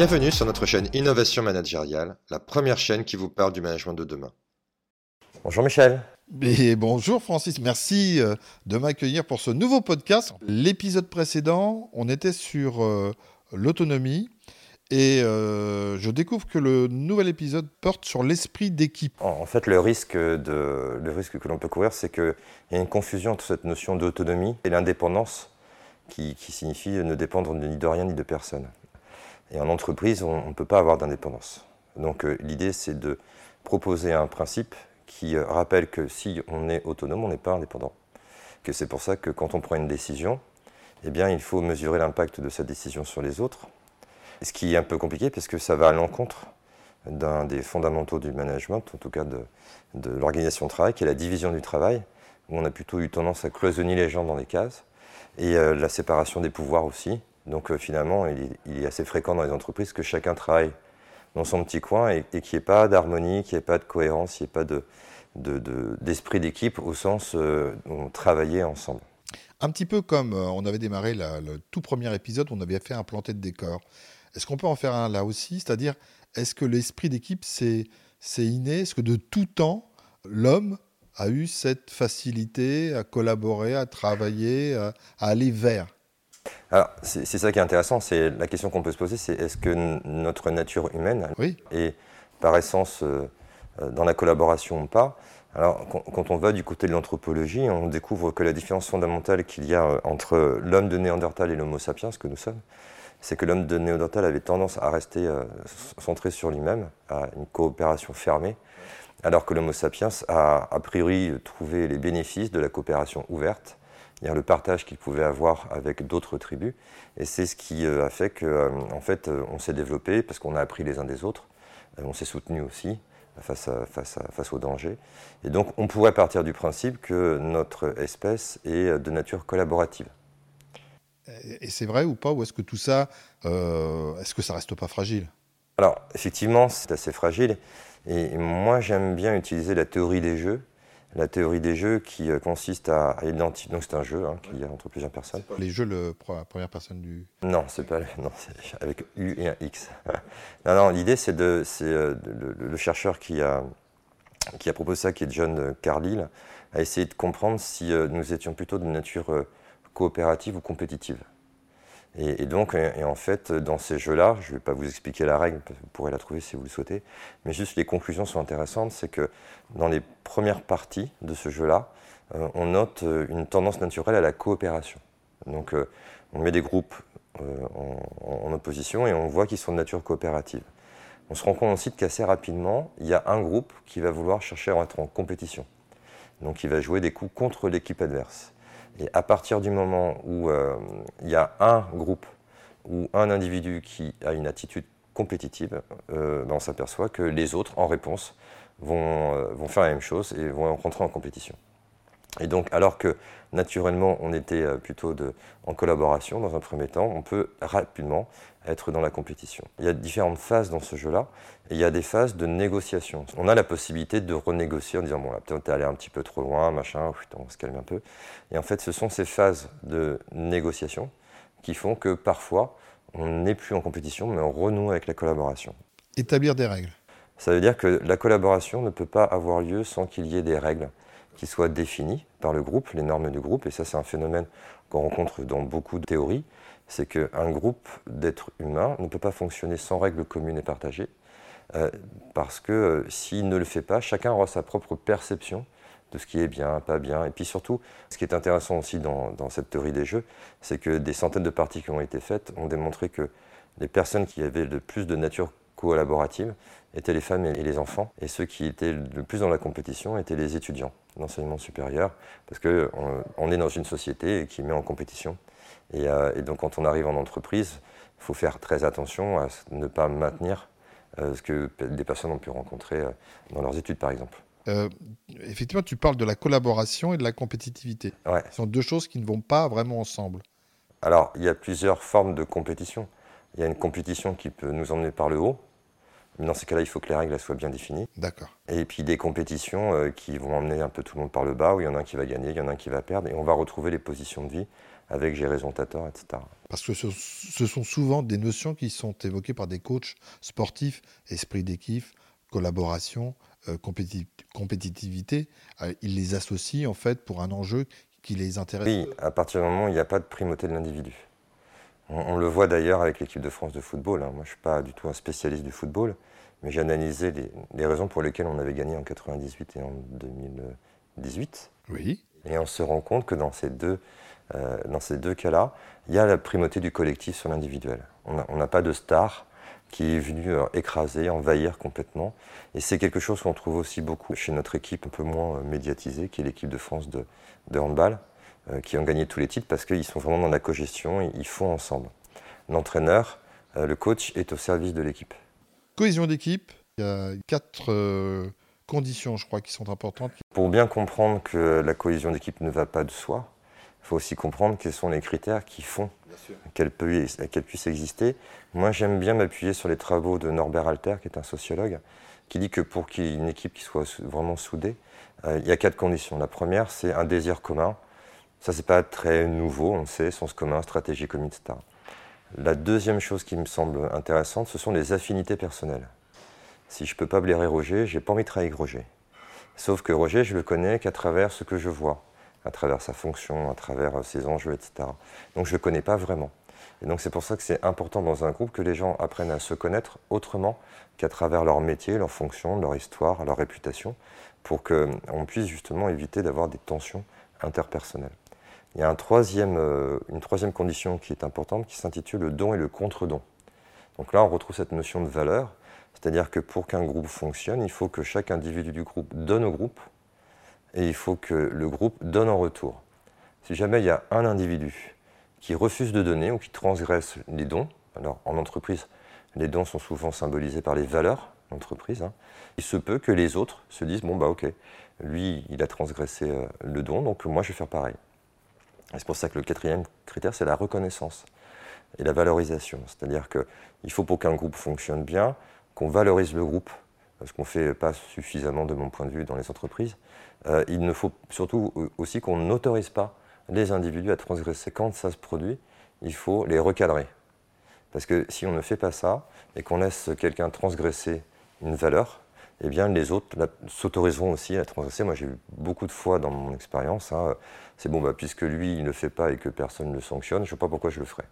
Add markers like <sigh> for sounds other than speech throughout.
Bienvenue sur notre chaîne Innovation Managériale, la première chaîne qui vous parle du management de demain. Bonjour Michel. Et bonjour Francis, merci euh, de m'accueillir pour ce nouveau podcast. L'épisode précédent, on était sur euh, l'autonomie et euh, je découvre que le nouvel épisode porte sur l'esprit d'équipe. En fait, le risque, de, le risque que l'on peut courir, c'est qu'il y a une confusion entre cette notion d'autonomie et l'indépendance qui, qui signifie ne dépendre ni de rien ni de personne. Et en entreprise, on ne peut pas avoir d'indépendance. Donc l'idée, c'est de proposer un principe qui euh, rappelle que si on est autonome, on n'est pas indépendant. Que c'est pour ça que quand on prend une décision, eh bien, il faut mesurer l'impact de sa décision sur les autres. Ce qui est un peu compliqué parce que ça va à l'encontre d'un des fondamentaux du management, en tout cas de, de l'organisation de travail, qui est la division du travail, où on a plutôt eu tendance à cloisonner les gens dans des cases, et euh, la séparation des pouvoirs aussi. Donc euh, finalement, il est, assez fréquent dans les entreprises que chacun travaille dans son petit coin et, qu'il n'y ait pas d'harmonie, qu'il n'y ait pas de cohérence, qu'il n'y ait pas de, d'esprit de, d'équipe au sens euh, on travaillait ensemble. Un petit peu comme euh, on avait démarré le tout premier épisode, on avait fait un planté de décor. Est-ce qu'on peut en faire un là aussi? C'est-à-dire, est-ce que l'esprit d'équipe, c'est, inné? Est-ce que de tout temps, l'homme a eu cette facilité à collaborer, à travailler, à aller vers? Alors, c'est ça qui est intéressant, c'est la question qu'on peut se poser, c'est est-ce que notre nature humaine oui. est par essence euh, euh, dans la collaboration ou pas? Alors, quand on va du côté de l'anthropologie, on découvre que la différence fondamentale qu'il y a euh, entre l'homme de Néandertal et l'homme sapiens, ce que nous sommes, c'est que l'homme de Néandertal avait tendance à rester euh, centré sur lui-même, à une coopération fermée, alors que l'homme sapiens a a priori trouvé les bénéfices de la coopération ouverte, c'est-à-dire le partage qu'il pouvait avoir avec d'autres tribus. Et c'est ce qui a fait qu'en en fait, on s'est développé parce qu'on a appris les uns des autres, on s'est soutenu aussi, face, à, face, à, face au danger. Et donc on pourrait partir du principe que notre espèce est de nature collaborative. Et c'est vrai ou pas Ou est-ce que tout ça, euh, est-ce que ça reste pas fragile? Alors effectivement, c'est assez fragile. Et moi j'aime bien utiliser la théorie des jeux la théorie des jeux qui euh, consiste à, identifier. Donc c'est un jeu hein, qu'il y a entre plusieurs personnes. Les jeux, le, la première personne du. Non, c'est pas. <laughs> Non, <laughs> avec U et un X. <laughs> non, non, l'idée c'est de, c'est euh, le, le, chercheur qui a qui a proposé ça, qui est John Carlyle, a essayé de comprendre si euh, nous étions plutôt de nature coopérative ou compétitive. Et, donc, et en fait, dans ces jeux-là, je ne vais pas vous expliquer la règle, vous pourrez la trouver si vous le souhaitez, mais juste les conclusions sont intéressantes, c'est que dans les premières parties de ce jeu-là, euh, on note euh, une tendance naturelle à la coopération. Donc, euh, on met des groupes en, en, opposition et on voit qu'ils sont de nature coopérative. On se rend compte aussi qu'assez rapidement, il y a un groupe qui va vouloir chercher à être en compétition. Donc, il va jouer des coups contre l'équipe adverse. Et à partir du moment où euh, il y a un groupe ou un individu qui a une attitude compétitive, euh, ben on s'aperçoit que les autres, en réponse, vont, euh, vont, faire la même chose et vont rentrer en compétition. Et donc, alors que naturellement, on était plutôt de, en collaboration dans un premier temps, on peut rapidement être dans la compétition. Il y a différentes phases dans ce jeu-là, et il y a des phases de négociation. On a la possibilité de renégocier en disant, bon là, peut-être t'es allé un petit peu trop loin, machin, on se calme un peu. Et en fait, ce sont ces phases de négociation qui font que parfois, on n'est plus en compétition, mais on renoue avec la collaboration. Établir des règles. Ça veut dire que la collaboration ne peut pas avoir lieu sans qu'il y ait des règles qui soient par le groupe, les normes du groupe, et ça c'est un phénomène qu'on rencontre dans beaucoup de théories, c'est qu'un groupe d'êtres humains ne peut pas fonctionner sans règles communes et partagées, euh, parce que euh, s'il ne le fait pas, chacun aura sa propre perception de ce qui est bien, pas bien. Et puis surtout, ce qui est intéressant aussi dans cette théorie des jeux, c'est que des centaines de parties qui ont été faites ont démontré que les personnes qui avaient le plus de nature collaborative étaient les femmes et les enfants, et ceux qui étaient le plus dans la compétition étaient les étudiants d'enseignement supérieur, parce qu'on on est dans une société qui met en compétition. Et, euh, et, donc quand on arrive en entreprise, il faut faire très attention à ne pas maintenir euh, ce que des personnes ont pu rencontrer euh, dans leurs études, par exemple. Effectivement, tu parles de la collaboration et de la compétitivité. Ouais. Ce sont deux choses qui ne vont pas vraiment ensemble. Alors, il y a plusieurs formes de compétition. Il y a une compétition qui peut nous emmener par le haut, Mais dans ces cas-là, il faut que les règles soient bien définies. D'accord. Et puis des compétitions euh, qui vont emmener un peu tout le monde par le bas, où il y en a un qui va gagner, il y en a un qui va perdre, et on va retrouver les positions de vie avec j'ai raison, t'as tort, etc. Parce que ce, ce sont souvent des notions qui sont évoquées par des coachs sportifs, esprit d'équipe, collaboration, euh, compéti- compétitivité. Euh, ils les associent en fait pour un enjeu qui les intéresse. Oui, à partir du moment où il n'y a pas de primauté de l'individu. On, on le voit d'ailleurs avec l'équipe de France de football. hein. Moi, je ne suis pas du tout un spécialiste du football, mais j'ai analysé les, les raisons pour lesquelles on avait gagné en 98 et en 2018. Oui. Et on se rend compte que dans ces deux, euh, dans ces deux cas-là, il y a la primauté du collectif sur l'individuel. On n'a pas de star qui est venu euh, écraser, envahir complètement. Et c'est quelque chose qu'on trouve aussi beaucoup chez notre équipe un peu moins euh, médiatisée, qui est l'équipe de France de, de handball, euh, qui ont gagné tous les titres parce qu'ils sont vraiment dans la cogestion, ils font ensemble. L'entraîneur, euh, le coach est au service de l'équipe. Cohésion d'équipe, il y a quatre euh, conditions, je crois, qui sont importantes. Pour bien comprendre que la cohésion d'équipe ne va pas de soi, il faut aussi comprendre quels sont les critères qui font qu'elle puisse exister. Moi, j'aime bien m'appuyer sur les travaux de Norbert Alter, qui est un sociologue, qui dit que pour qu'il y ait une équipe qui soit vraiment soudée, euh, il y a quatre conditions. La première, c'est un désir commun. Ça, c'est pas très nouveau, on le sait, sens commun, stratégie commune, etc. La deuxième chose qui me semble intéressante, ce sont les affinités personnelles. Si je peux pas blairer Roger, j'ai pas envie de travailler avec Roger. Sauf que Roger, je le connais qu'à travers ce que je vois, à travers sa fonction, à travers euh, ses enjeux, etc. Donc je ne le connais pas vraiment. Et donc c'est pour ça que c'est important dans un groupe que les gens apprennent à se connaître autrement qu'à travers leur métier, leur fonction, leur histoire, leur réputation, pour qu'on puisse justement éviter d'avoir des tensions interpersonnelles. Il y a euh, une troisième condition qui est importante qui s'intitule le don et le contre-don. Donc là, on retrouve cette notion de valeur, c'est-à-dire que pour qu'un groupe fonctionne, il faut que chaque individu du groupe donne au groupe et il faut que le groupe donne en retour. Si jamais il y a un individu qui refuse de donner ou qui transgresse les dons, alors en entreprise, les dons sont souvent symbolisés par les valeurs d'entreprise, hein, il se peut que les autres se disent bon bah ok, lui il a transgressé euh, le don, donc moi je vais faire pareil. C'est pour ça que le quatrième critère c'est la reconnaissance et la valorisation. C'est-à-dire qu'il faut pour qu'un groupe fonctionne bien, qu'on valorise le groupe, ce qu'on ne fait pas suffisamment de mon point de vue dans les entreprises. Euh, il ne faut surtout aussi qu'on n'autorise pas les individus à transgresser. Quand ça se produit, il faut les recadrer. Parce que si on ne fait pas ça et qu'on laisse quelqu'un transgresser une valeur, eh bien les autres s'autoriseront aussi à transgresser. Moi j'ai eu beaucoup de fois dans mon expérience, hein, c'est bon, bah, puisque lui il ne le fait pas et que personne ne le sanctionne, je ne sais pas pourquoi je le ferais.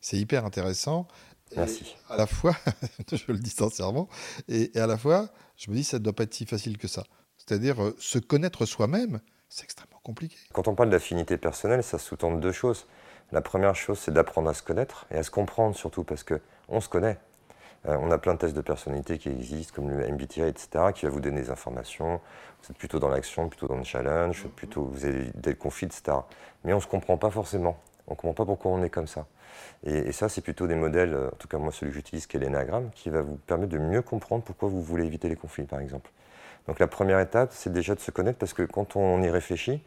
C'est hyper intéressant. Et Merci. à la fois, <laughs> je le dis sincèrement, et, et à la fois, je me dis ça ne doit pas être si facile que ça. C'est-à-dire euh, se connaître soi-même, c'est extrêmement compliqué. Quand on parle d'affinité personnelle, ça sous-tend deux choses. La première chose, c'est d'apprendre à se connaître et à se comprendre surtout parce que on se connaît. Euh, on a plein de tests de personnalité qui existent, comme le MBTI, etc., qui va vous donner des informations. Vous êtes plutôt dans l'action, plutôt dans le challenge, plutôt vous avez des conflits, etc. Mais on ne se comprend pas forcément. On ne comprend pas pourquoi on est comme ça. Et, et ça, c'est plutôt des modèles, euh, en tout cas moi celui que j'utilise, qui est l'énagramme, qui va vous permettre de mieux comprendre pourquoi vous voulez éviter les conflits, par exemple. Donc la première étape, c'est déjà de se connaître parce que quand on y réfléchit,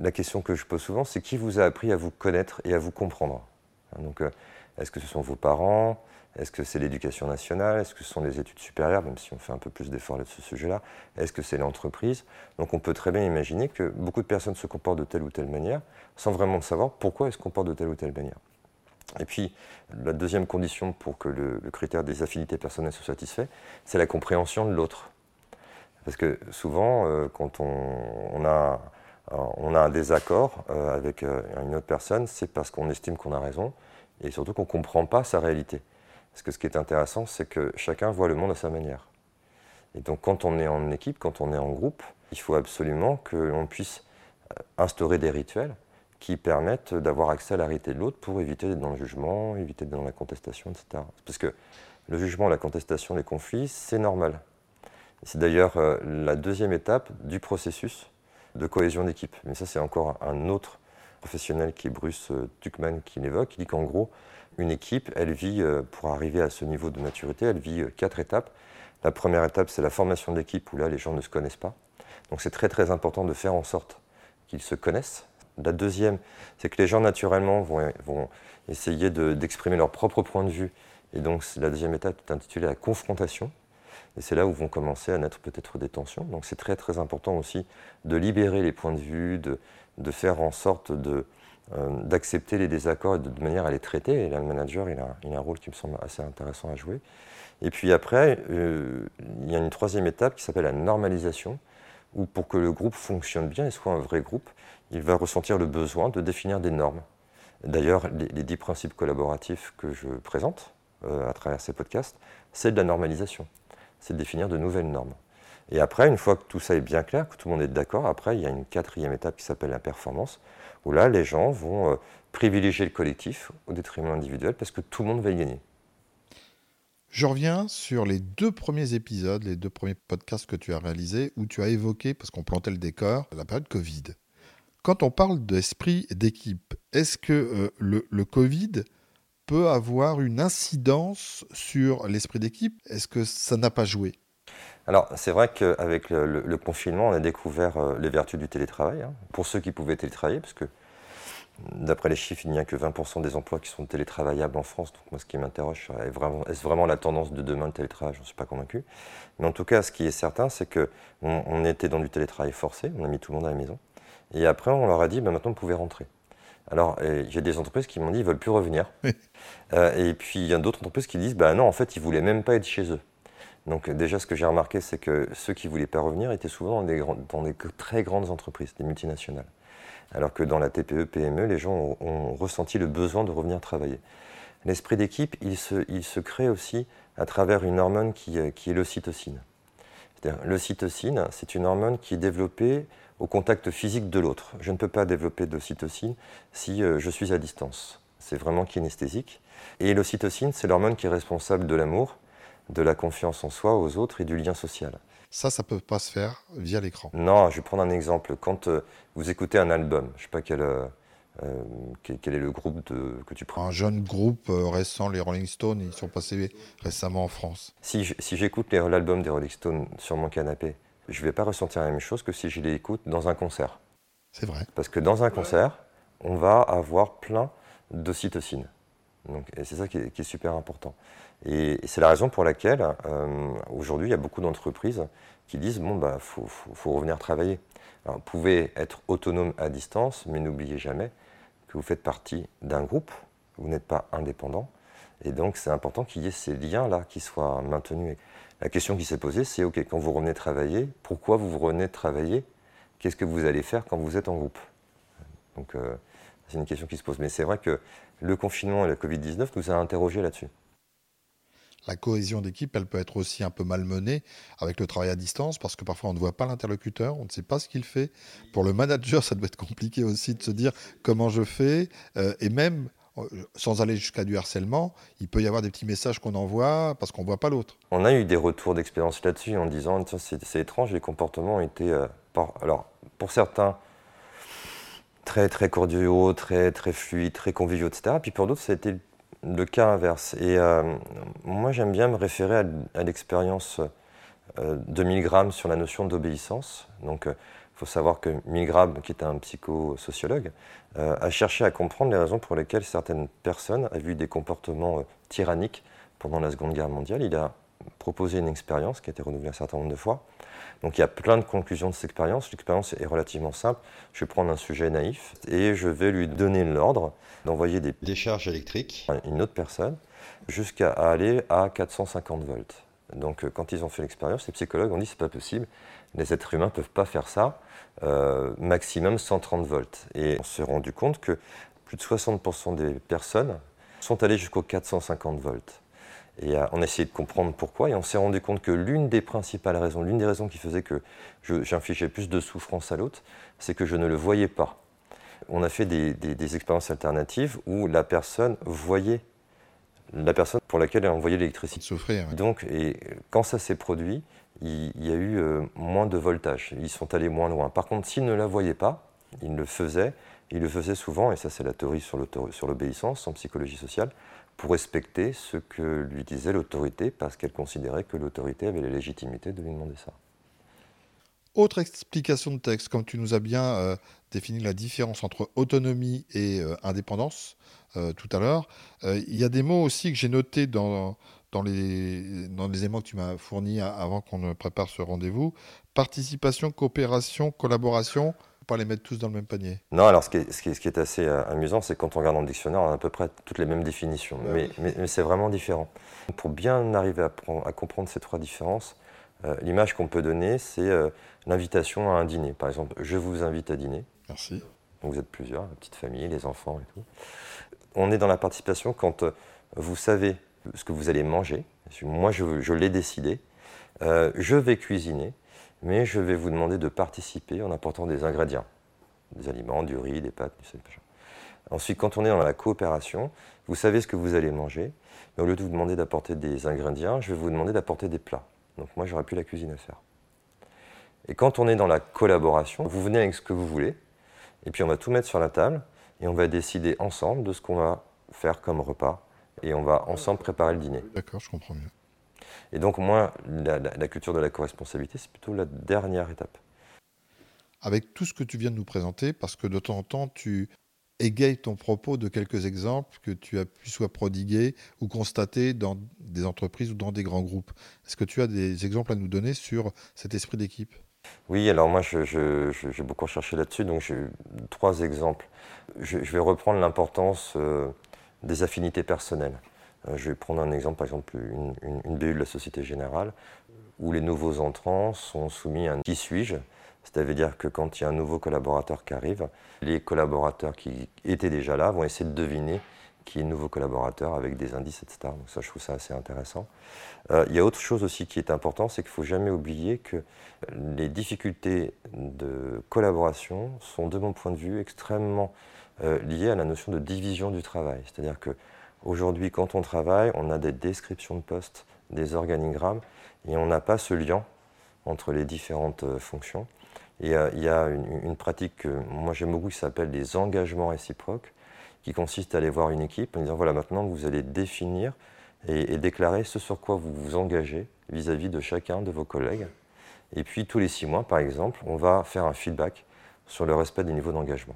la question que je pose souvent, c'est qui vous a appris à vous connaître et à vous comprendre? Hein, Donc, euh, est-ce que ce sont vos parents? Est-ce que c'est l'éducation nationale? Est-ce que ce sont les études supérieures, même si on fait un peu plus d'efforts sur ce sujet-là. Est-ce que c'est l'entreprise? Donc, on peut très bien imaginer que beaucoup de personnes se comportent de telle ou telle manière sans vraiment savoir pourquoi elles se comportent de telle ou telle manière. Et puis, la deuxième condition pour que le, critère des affinités personnelles soit satisfait, c'est la compréhension de l'autre. Parce que souvent, euh, quand on, on a, euh, on a un désaccord euh, avec une autre personne, c'est parce qu'on estime qu'on a raison et surtout qu'on ne comprend pas sa réalité. Parce que ce qui est intéressant, c'est que chacun voit le monde à sa manière. Et donc, quand on est en équipe, quand on est en groupe, il faut absolument que l'on puisse euh, instaurer des rituels qui permettent d'avoir accès à la réalité de l'autre pour éviter d'être dans le jugement, éviter d'être dans la contestation, etc. Parce que le jugement, la contestation, les conflits, c'est normal. C'est d'ailleurs euh, la deuxième étape du processus de cohésion d'équipe. Mais ça, c'est encore un autre professionnel qui est Bruce euh, Tuckman qui l'évoque. Il dit qu'en gros, une équipe, elle vit, euh, pour arriver à ce niveau de maturité, elle vit euh, quatre étapes. La première étape, c'est la formation de l'équipe, où là, les gens ne se connaissent pas. Donc c'est très très important de faire en sorte qu'ils se connaissent. La deuxième, c'est que les gens naturellement vont, vont essayer de- d'exprimer leur propre point de vue Et donc la deuxième étape est intitulée la confrontation. Et c'est là où vont commencer à naître peut-être des tensions. Donc c'est très très important aussi de libérer les points de vue, de faire en sorte de, euh, d'accepter les désaccords et de, manière à les traiter. Et là, le manager, il a, il a, un rôle qui me semble assez intéressant à jouer. Et puis après, euh, il y a une troisième étape qui s'appelle la normalisation, où pour que le groupe fonctionne bien et soit un vrai groupe, il va ressentir le besoin de définir des normes. D'ailleurs, les, dix principes collaboratifs que je présente euh, à travers ces podcasts, c'est de la normalisation. C'est de définir de nouvelles normes. Et après, une fois que tout ça est bien clair, que tout le monde est d'accord, après, il y a une quatrième étape qui s'appelle la performance, où là, les gens vont euh, privilégier le collectif au détriment individuel parce que tout le monde va y gagner. Je reviens sur les deux premiers épisodes, les deux premiers podcasts que tu as réalisés, où tu as évoqué, parce qu'on plantait le décor, la période Covid. Quand on parle d'esprit d'équipe, est-ce que euh, le, le, Covid peut avoir une incidence sur l'esprit d'équipe? Est-ce que ça n'a pas joué? Alors, c'est vrai qu'avec le, confinement, on a découvert euh, les vertus du télétravail, hein, pour ceux qui pouvaient télétravailler, parce que d'après les chiffres, il n'y a que 20% des emplois qui sont télétravaillables en France. Donc, moi, ce qui m'interroge, est-ce vraiment, est vraiment la tendance de demain, le télétravail? Je ne suis pas convaincu. Mais en tout cas, ce qui est certain, c'est qu'on on était dans du télétravail forcé, on a mis tout le monde à la maison. Et après, on leur a dit, ben, maintenant, vous pouvez rentrer. Alors, j'ai des entreprises qui m'ont dit, ils ne veulent plus revenir. Euh, et puis, il y a d'autres entreprises qui disent, ben non, en fait, ils ne voulaient même pas être chez eux. Donc déjà, ce que j'ai remarqué, c'est que ceux qui ne voulaient pas revenir étaient souvent dans des, très grandes entreprises, des multinationales. Alors que dans la TPE, PME, les gens ont, ressenti le besoin de revenir travailler. L'esprit d'équipe, il se, crée aussi à travers une hormone qui, qui est l'ocytocine. L'ocytocine, c'est une hormone qui est développée au contact physique de l'autre. Je ne peux pas développer d'ocytocine si euh, je suis à distance. C'est vraiment kinesthésique. Et l'ocytocine, c'est l'hormone qui est responsable de l'amour, de la confiance en soi, aux autres et du lien social. Ça, ça ne peut pas se faire via l'écran. Non, je vais prendre un exemple. Quand euh, vous écoutez un album, je ne sais pas quel, euh, euh, quel, est le groupe de, que tu prends. Un jeune groupe récent, les Rolling Stones, ils sont passés récemment en France. Si, si j'écoute l'album des Rolling Stones sur mon canapé, je ne vais pas ressentir la même chose que si je l'écoute dans un concert. C'est vrai. Parce que dans un concert, on va avoir plein d'ocytocine. Donc, et c'est ça qui est, super important. Et, c'est la raison pour laquelle euh, aujourd'hui il y a beaucoup d'entreprises qui disent bon bah faut, revenir travailler. Alors, vous pouvez être autonome à distance, mais n'oubliez jamais que vous faites partie d'un groupe, vous n'êtes pas indépendant, et donc c'est important qu'il y ait ces liens là qui soient maintenus. La question qui s'est posée, c'est ok quand vous revenez travailler, pourquoi vous revenez travailler? Qu'est-ce que vous allez faire quand vous êtes en groupe? Donc euh, c'est une question qui se pose. Mais c'est vrai que le confinement et la Covid-19 nous a interrogés là-dessus. La cohésion d'équipe, elle peut être aussi un peu malmenée avec le travail à distance parce que parfois on ne voit pas l'interlocuteur, on ne sait pas ce qu'il fait. Pour le manager, ça doit être compliqué aussi de se dire comment je fais. Euh, et même euh, sans aller jusqu'à du harcèlement, il peut y avoir des petits messages qu'on envoie parce qu'on ne voit pas l'autre. On a eu des retours d'expérience là-dessus en disant c'est étrange, les comportements ont été. Euh, alors, pour certains, très très cordiaux, très très fluides, très conviviaux, etc. Puis pour d'autres, ça a été le cas inverse. Et euh, moi, j'aime bien me référer à, l'expérience euh, de Milgram sur la notion d'obéissance. Donc, il euh, faut savoir que Milgram, qui est un psychosociologue, a cherché à comprendre les raisons pour lesquelles certaines personnes avaient eu des comportements tyranniques pendant la Seconde Guerre mondiale. Il a proposé une expérience qui a été renouvelée un certain nombre de fois. Donc il y a plein de conclusions de cette expérience. L'expérience est relativement simple. Je vais prendre un sujet naïf et je vais lui donner l'ordre d'envoyer des décharges électriques à une autre personne jusqu'à aller à 450 volts. Donc euh, quand ils ont fait l'expérience, les psychologues ont dit c'est pas possible, les êtres humains ne peuvent pas faire ça, euh, maximum 130 volts. Et on s'est rendu compte que plus de 60% des personnes sont allées jusqu'aux 450 volts. Et on a essayé de comprendre pourquoi, et on s'est rendu compte que l'une des principales raisons, l'une des raisons qui faisait que j'infligeais plus de souffrance à l'autre, c'est que je ne le voyais pas. On a fait des, expériences alternatives où la personne voyait la personne pour laquelle elle envoyait l'électricité. Souffrir. Donc, et quand ça s'est produit, il, y a eu euh, moins de voltage. Ils sont allés moins loin. Par contre, s'ils ne la voyaient pas, ils le faisaient. Ils le faisaient souvent, et ça c'est la théorie sur l'obéissance en psychologie sociale, pour respecter ce que lui disait l'autorité parce qu'elle considérait que l'autorité avait la légitimité de lui demander ça. Autre explication de texte, comme tu nous as bien euh, défini la différence entre autonomie et euh, indépendance euh, tout à l'heure, il y a des mots aussi que j'ai notés dans, dans, les, dans les éléments que tu m'as fournis avant qu'on ne prépare ce rendez-vous. Participation, coopération, collaboration, pas les mettre tous dans le même panier. Non, alors ce qui est, ce qui est, assez amusant, c'est quand on regarde dans le dictionnaire, on a à peu près toutes les mêmes définitions, mais, mais, c'est vraiment différent. Pour bien arriver à, à comprendre ces trois différences, euh, l'image qu'on peut donner, c'est euh, l'invitation à un dîner. Par exemple, je vous invite à dîner. Merci. Donc vous êtes plusieurs, la petite famille, les enfants et tout. On est dans la participation quand euh, vous savez ce que vous allez manger. Moi, je, l'ai décidé. je vais cuisiner, mais je vais vous demander de participer en apportant des ingrédients, des aliments, du riz, des pâtes, du sel, Ensuite, quand on est dans la coopération, vous savez ce que vous allez manger, mais au lieu de vous demander d'apporter des ingrédients, je vais vous demander d'apporter des plats. Donc moi, j'aurais plus la cuisine à faire. Et quand on est dans la collaboration, vous venez avec ce que vous voulez, et puis on va tout mettre sur la table, et on va décider ensemble de ce qu'on va faire comme repas, et on va ensemble préparer le dîner. D'accord, je comprends mieux. Et donc moi, la, culture de la co-responsabilité, c'est plutôt la dernière étape. Avec tout ce que tu viens de nous présenter, parce que de temps en temps, tu égaye ton propos de quelques exemples que tu as pu soit prodiguer ou constater dans des entreprises ou dans des grands groupes. Est-ce que tu as des exemples à nous donner sur cet esprit d'équipe? Oui, alors moi j'ai beaucoup recherché là-dessus, donc j'ai trois exemples. Je, vais reprendre l'importance euh, des affinités personnelles. Euh, je vais prendre un exemple, par exemple une, une, BU de la Société Générale, où les nouveaux entrants sont soumis à un qui suis-je c'est-à-dire que quand il y a un nouveau collaborateur qui arrive, les collaborateurs qui étaient déjà là vont essayer de deviner qui est le nouveau collaborateur avec des indices, etc. Donc ça, je trouve ça assez intéressant. Euh, il y a autre chose aussi qui est important, c'est qu'il ne faut jamais oublier que les difficultés de collaboration sont, de mon point de vue, extrêmement euh, liées à la notion de division du travail. C'est-à-dire qu'aujourd'hui, quand on travaille, on a des descriptions de postes, des organigrammes, et on n'a pas ce lien entre les différentes euh, fonctions. Euh, il y a une, pratique que moi j'aime beaucoup qui s'appelle les engagements réciproques, qui consiste à aller voir une équipe en disant voilà, maintenant vous allez définir et, déclarer ce sur quoi vous vous engagez vis-à-vis de chacun de vos collègues. Et puis tous les six mois, par exemple, on va faire un feedback sur le respect des niveaux d'engagement.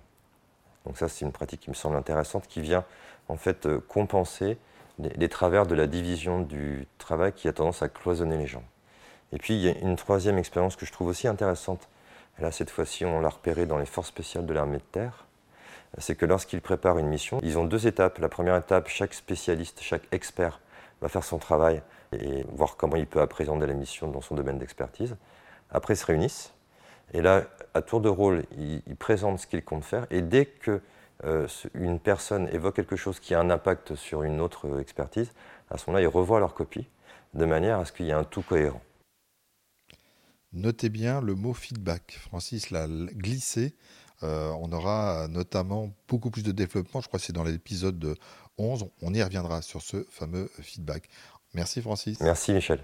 Donc ça, c'est une pratique qui me semble intéressante, qui vient en fait euh, compenser les, travers de la division du travail qui a tendance à cloisonner les gens. Et puis il y a une troisième expérience que je trouve aussi intéressante là, cette fois-ci, on l'a repéré dans les forces spéciales de l'armée de terre. C'est que lorsqu'ils préparent une mission, ils ont deux étapes. La première étape, chaque spécialiste, chaque expert va faire son travail et voir comment il peut appréhender la mission dans son domaine d'expertise. Après, ils se réunissent. Et là, à tour de rôle, ils, présentent ce qu'ils comptent faire. Et dès que une personne évoque quelque chose qui a un impact sur une autre expertise, à ce moment-là, ils revoient leur copie de manière à ce qu'il y ait un tout cohérent. Notez bien le mot feedback. Francis l'a glissé. Euh, on aura notamment beaucoup plus de développement. Je crois que c'est dans l'épisode 11. On y reviendra sur ce fameux feedback. Merci Francis. Merci Michel.